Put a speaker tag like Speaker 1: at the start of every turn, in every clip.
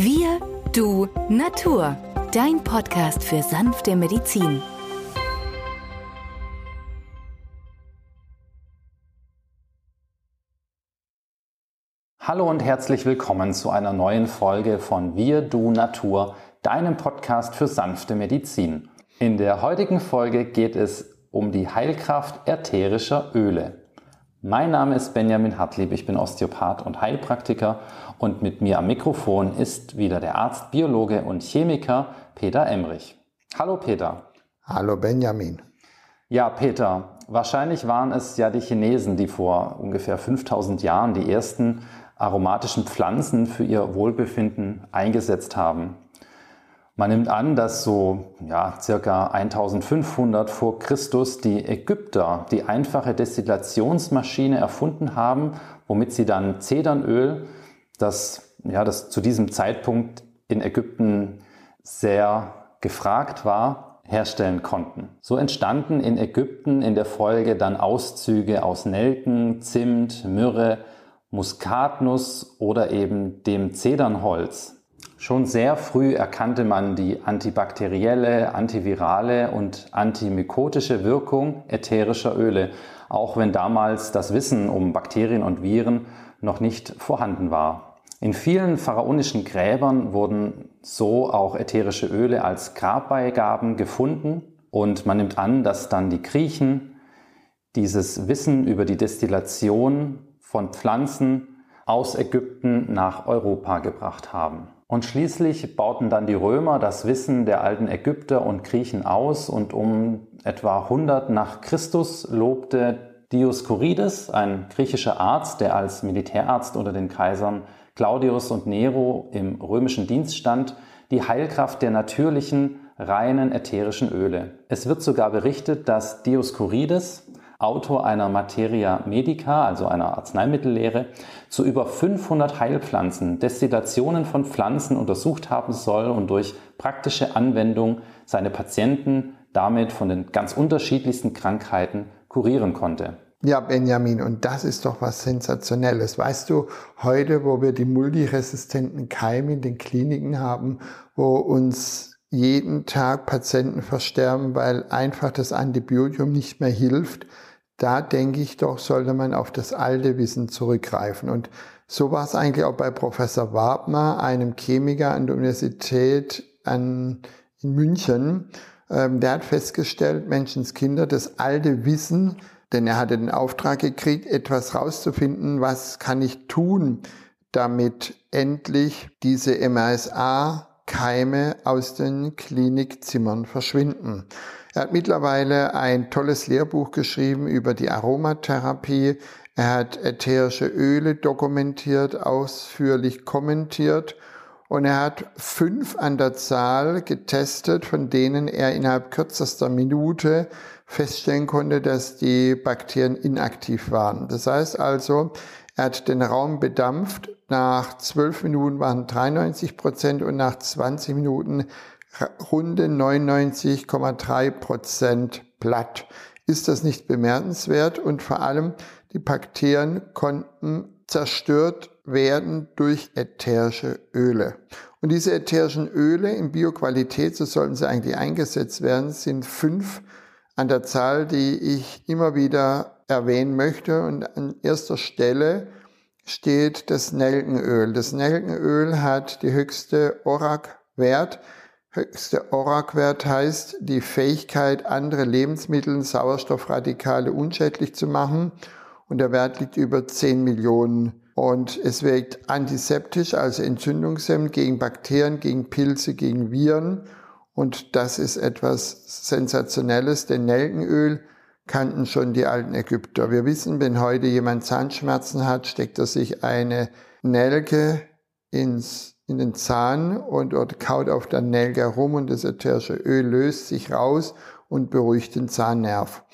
Speaker 1: Wir, du, Natur. Dein Podcast für sanfte Medizin.
Speaker 2: Hallo und herzlich willkommen zu einer neuen Folge von Wir, du, Natur, deinem Podcast für sanfte Medizin. In der heutigen Folge geht es um die Heilkraft ätherischer Öle. Mein Name ist Benjamin Hartlieb, ich bin Osteopath und Heilpraktiker und mit mir am Mikrofon ist wieder der Arzt, Biologe und Chemiker Peter Emrich. Hallo Peter.
Speaker 3: Hallo Benjamin.
Speaker 2: Ja, Peter, wahrscheinlich waren es ja die Chinesen, die vor ungefähr 5000 Jahren die ersten aromatischen Pflanzen für ihr Wohlbefinden eingesetzt haben. Man nimmt an, dass so ja, circa 1500 vor Christus die Ägypter die einfache Destillationsmaschine erfunden haben, womit sie dann Zedernöl, das, ja, das zu diesem Zeitpunkt in Ägypten sehr gefragt war, herstellen konnten. So entstanden in Ägypten in der Folge dann Auszüge aus Nelken, Zimt, Myrrhe, Muskatnuss oder eben dem Zedernholz. Schon sehr früh erkannte man die antibakterielle, antivirale und antimykotische Wirkung ätherischer Öle, auch wenn damals das Wissen um Bakterien und Viren noch nicht vorhanden war. In vielen pharaonischen Gräbern wurden so auch ätherische Öle als Grabbeigaben gefunden und man nimmt an, dass dann die Griechen dieses Wissen über die Destillation von Pflanzen aus Ägypten nach Europa gebracht haben. Und schließlich bauten dann die Römer das Wissen der alten Ägypter und Griechen aus und um etwa 100 nach Christus lobte Dioskurides, ein griechischer Arzt, der als Militärarzt unter den Kaisern Claudius und Nero im römischen Dienst stand, die Heilkraft der natürlichen, reinen ätherischen Öle. Es wird sogar berichtet, dass Dioskurides Autor einer Materia Medica, also einer Arzneimittellehre, zu über 500 Heilpflanzen, Destillationen von Pflanzen untersucht haben soll und durch praktische Anwendung seine Patienten damit von den ganz unterschiedlichsten Krankheiten kurieren konnte.
Speaker 3: Ja, Benjamin, und das ist doch was Sensationelles. Weißt du, heute, wo wir die multiresistenten Keime in den Kliniken haben, wo uns jeden Tag Patienten versterben, weil einfach das Antibiotikum nicht mehr hilft, da denke ich doch, sollte man auf das alte Wissen zurückgreifen. Und so war es eigentlich auch bei Professor Wabner, einem Chemiker an der Universität an, in München. Ähm, der hat festgestellt, Menschenskinder, das alte Wissen, denn er hatte den Auftrag gekriegt, etwas rauszufinden, was kann ich tun, damit endlich diese MRSA-Keime aus den Klinikzimmern verschwinden. Er hat mittlerweile ein tolles Lehrbuch geschrieben über die Aromatherapie. Er hat ätherische Öle dokumentiert, ausführlich kommentiert und er hat fünf an der Zahl getestet, von denen er innerhalb kürzester Minute feststellen konnte, dass die Bakterien inaktiv waren. Das heißt also, er hat den Raum bedampft. Nach zwölf Minuten waren 93 Prozent und nach 20 Minuten runde 99,3 Prozent platt. Ist das nicht bemerkenswert? Und vor allem, die Bakterien konnten zerstört werden durch ätherische Öle. Und diese ätherischen Öle in Bioqualität, so sollten sie eigentlich eingesetzt werden, sind fünf an der Zahl, die ich immer wieder erwähnen möchte. Und an erster Stelle steht das Nelkenöl. Das Nelkenöl hat die höchste ORAC-Wert Höchster ORAC-Wert heißt die Fähigkeit, andere Lebensmittel, Sauerstoffradikale unschädlich zu machen. Und der Wert liegt über 10 Millionen. Und es wirkt antiseptisch, also entzündungshemmend gegen Bakterien, gegen Pilze, gegen Viren. Und das ist etwas Sensationelles, denn Nelkenöl kannten schon die alten Ägypter. Wir wissen, wenn heute jemand Zahnschmerzen hat, steckt er sich eine Nelke ins in den Zahn und dort kaut auf der Nelke herum und das ätherische Öl löst sich raus und beruhigt den Zahnnerv.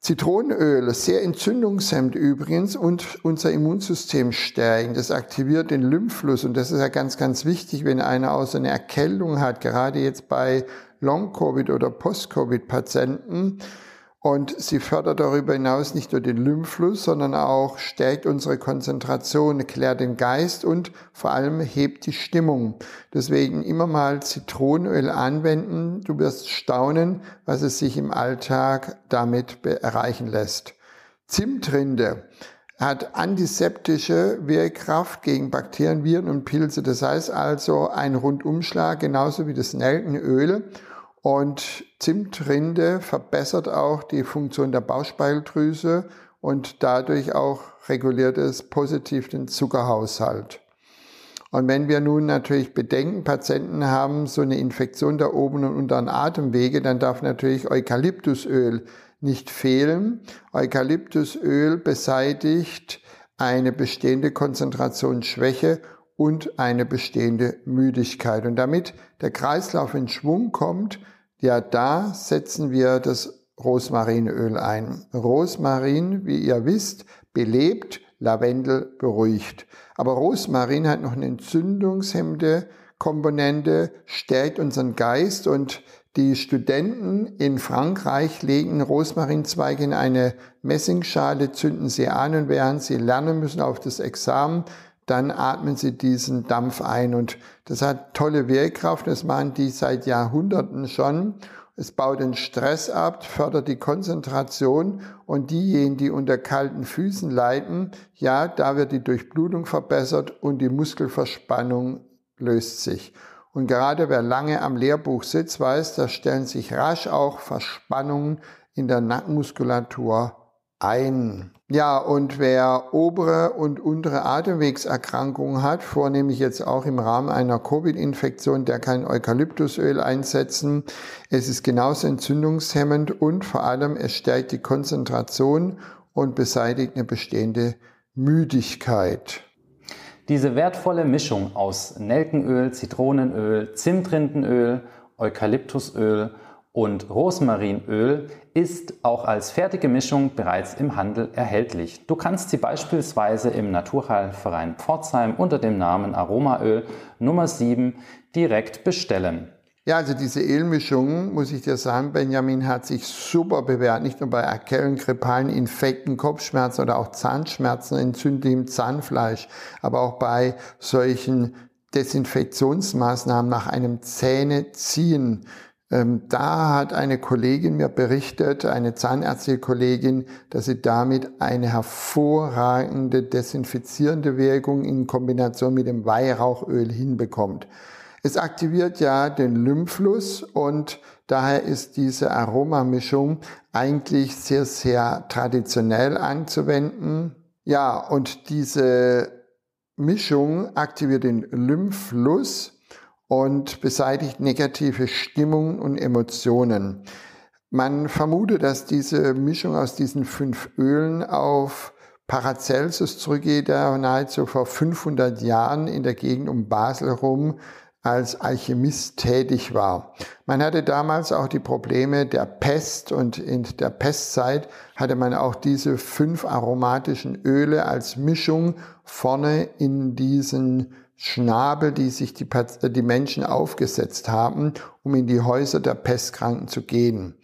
Speaker 3: Zitronenöl, sehr entzündungshemmend übrigens und unser Immunsystem stärken. Das aktiviert den Lymphfluss und das ist ja ganz, ganz wichtig, wenn einer auch so eine Erkältung hat, gerade jetzt bei Long-Covid oder Post-Covid-Patienten Und sie fördert darüber hinaus nicht nur den Lymphfluss, sondern auch stärkt unsere Konzentration, klärt den Geist und vor allem hebt die Stimmung. Deswegen immer mal Zitronenöl anwenden. Du wirst staunen, was es sich im Alltag damit erreichen lässt. Zimtrinde hat antiseptische Wirkkraft gegen Bakterien, Viren und Pilze. Das heißt also ein Rundumschlag, genauso wie das Nelkenöl. Und Zimtrinde verbessert auch die Funktion der Bauchspeicheldrüse und dadurch auch reguliert es positiv den Zuckerhaushalt. Und wenn wir nun natürlich bedenken, Patienten haben so eine Infektion der oberen und unteren Atemwege, dann darf natürlich Eukalyptusöl nicht fehlen. Eukalyptusöl beseitigt eine bestehende Konzentrationsschwäche und eine bestehende Müdigkeit. Und damit der Kreislauf in Schwung kommt, ja, da setzen wir das Rosmarinöl ein. Rosmarin, wie ihr wisst, belebt, Lavendel beruhigt. Aber Rosmarin hat noch eine entzündungshemmende Komponente, stärkt unseren Geist und die Studenten in Frankreich legen Rosmarinzweige in eine Messingschale, zünden sie an und während sie lernen müssen auf das Examen, dann atmen sie diesen Dampf ein. Und das hat tolle Wirkkraft. Das machen die seit Jahrhunderten schon. Es baut den Stress ab, fördert die Konzentration und diejenigen, die unter kalten Füßen leiden, ja, da wird die Durchblutung verbessert und die Muskelverspannung löst sich. Und gerade wer lange am Lehrbuch sitzt, weiß, da stellen sich rasch auch Verspannungen in der Nackenmuskulatur ein. Ja, und wer obere und untere Atemwegserkrankungen hat, vornehmlich jetzt auch im Rahmen einer Covid-Infektion, der kann Eukalyptusöl einsetzen. Es ist genauso entzündungshemmend und vor allem es stärkt die Konzentration und beseitigt eine bestehende Müdigkeit.
Speaker 2: Diese wertvolle Mischung aus Nelkenöl, Zitronenöl, Zimtrindenöl, Eukalyptusöl und Rosmarinöl ist auch als fertige Mischung bereits im Handel erhältlich. Du kannst sie beispielsweise im Naturheilverein Pforzheim unter dem Namen Aromaöl Nummer 7 direkt bestellen.
Speaker 3: Ja, also diese Ölmischung, muss ich dir sagen, Benjamin, hat sich super bewährt. Nicht nur bei Erkältung, grippalen Infekten, Kopfschmerzen oder auch Zahnschmerzen, entzündlichem Zahnfleisch, aber auch bei solchen Desinfektionsmaßnahmen nach einem Zähneziehen da hat eine Kollegin mir berichtet, eine zahnärztliche Kollegin, dass sie damit eine hervorragende desinfizierende Wirkung in Kombination mit dem Weihrauchöl hinbekommt. Es aktiviert ja den Lymphfluss und daher ist diese Aromamischung eigentlich sehr, sehr traditionell anzuwenden. Ja, und diese Mischung aktiviert den Lymphfluss und beseitigt negative Stimmungen und Emotionen. Man vermutet, dass diese Mischung aus diesen fünf Ölen auf Paracelsus zurückgeht, der nahezu vor 500 Jahren in der Gegend um Basel rum als Alchemist tätig war. Man hatte damals auch die Probleme der Pest und in der Pestzeit hatte man auch diese fünf aromatischen Öle als Mischung vorne in diesen Schnabel, die sich die, die Menschen aufgesetzt haben, um in die Häuser der Pestkranken zu gehen.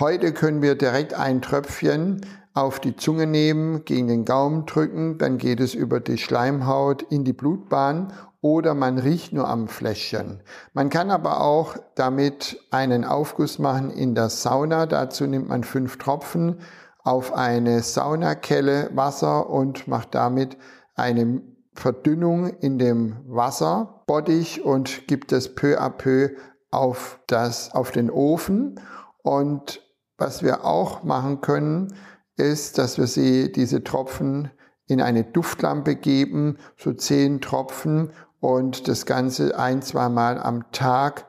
Speaker 3: Heute können wir direkt ein Tröpfchen auf die Zunge nehmen, gegen den Gaumen drücken, dann geht es über die Schleimhaut in die Blutbahn oder man riecht nur am Fläschchen. Man kann aber auch damit einen Aufguss machen in der Sauna. Dazu nimmt man fünf Tropfen auf eine Saunakelle Wasser und macht damit eine Verdünnung in dem Wasser Bottich und gibt es peu à peu auf, das, auf den Ofen. Und was wir auch machen können, ist, dass wir sie, diese Tropfen in eine Duftlampe geben, so zehn Tropfen und das Ganze ein, zwei Mal am Tag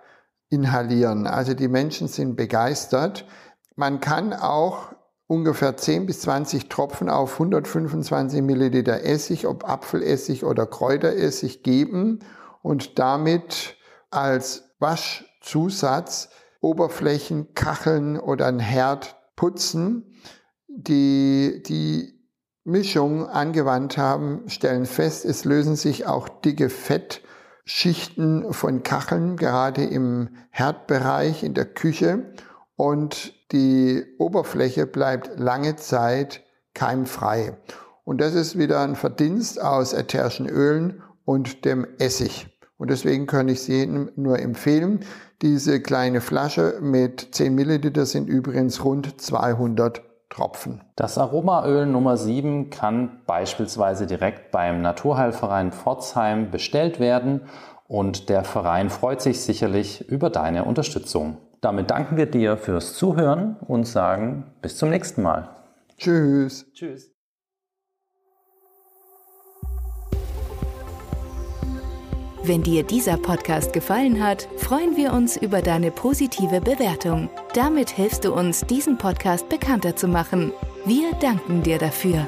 Speaker 3: inhalieren. Also die Menschen sind begeistert. Man kann auch ungefähr 10 bis 20 Tropfen auf 125 Milliliter Essig, ob Apfelessig oder Kräuteressig geben und damit als Waschzusatz Oberflächen, Kacheln oder ein Herd putzen. Die, die Mischung angewandt haben, stellen fest, es lösen sich auch dicke Fettschichten von Kacheln, gerade im Herdbereich in der Küche. Und die Oberfläche bleibt lange Zeit keimfrei. Und das ist wieder ein Verdienst aus ätherischen Ölen und dem Essig. Und deswegen kann ich es jedem nur empfehlen. Diese kleine Flasche mit 10 Milliliter sind übrigens rund 200 Tropfen.
Speaker 2: Das Aromaöl Nummer 7 kann beispielsweise direkt beim Naturheilverein Pforzheim bestellt werden und der Verein freut sich sicherlich über deine Unterstützung. Damit danken wir dir fürs Zuhören und sagen bis zum nächsten Mal.
Speaker 3: Tschüss.
Speaker 2: Tschüss.
Speaker 1: Wenn dir dieser Podcast gefallen hat, freuen wir uns über deine positive Bewertung. Damit hilfst du uns, diesen Podcast bekannter zu machen. Wir danken dir dafür.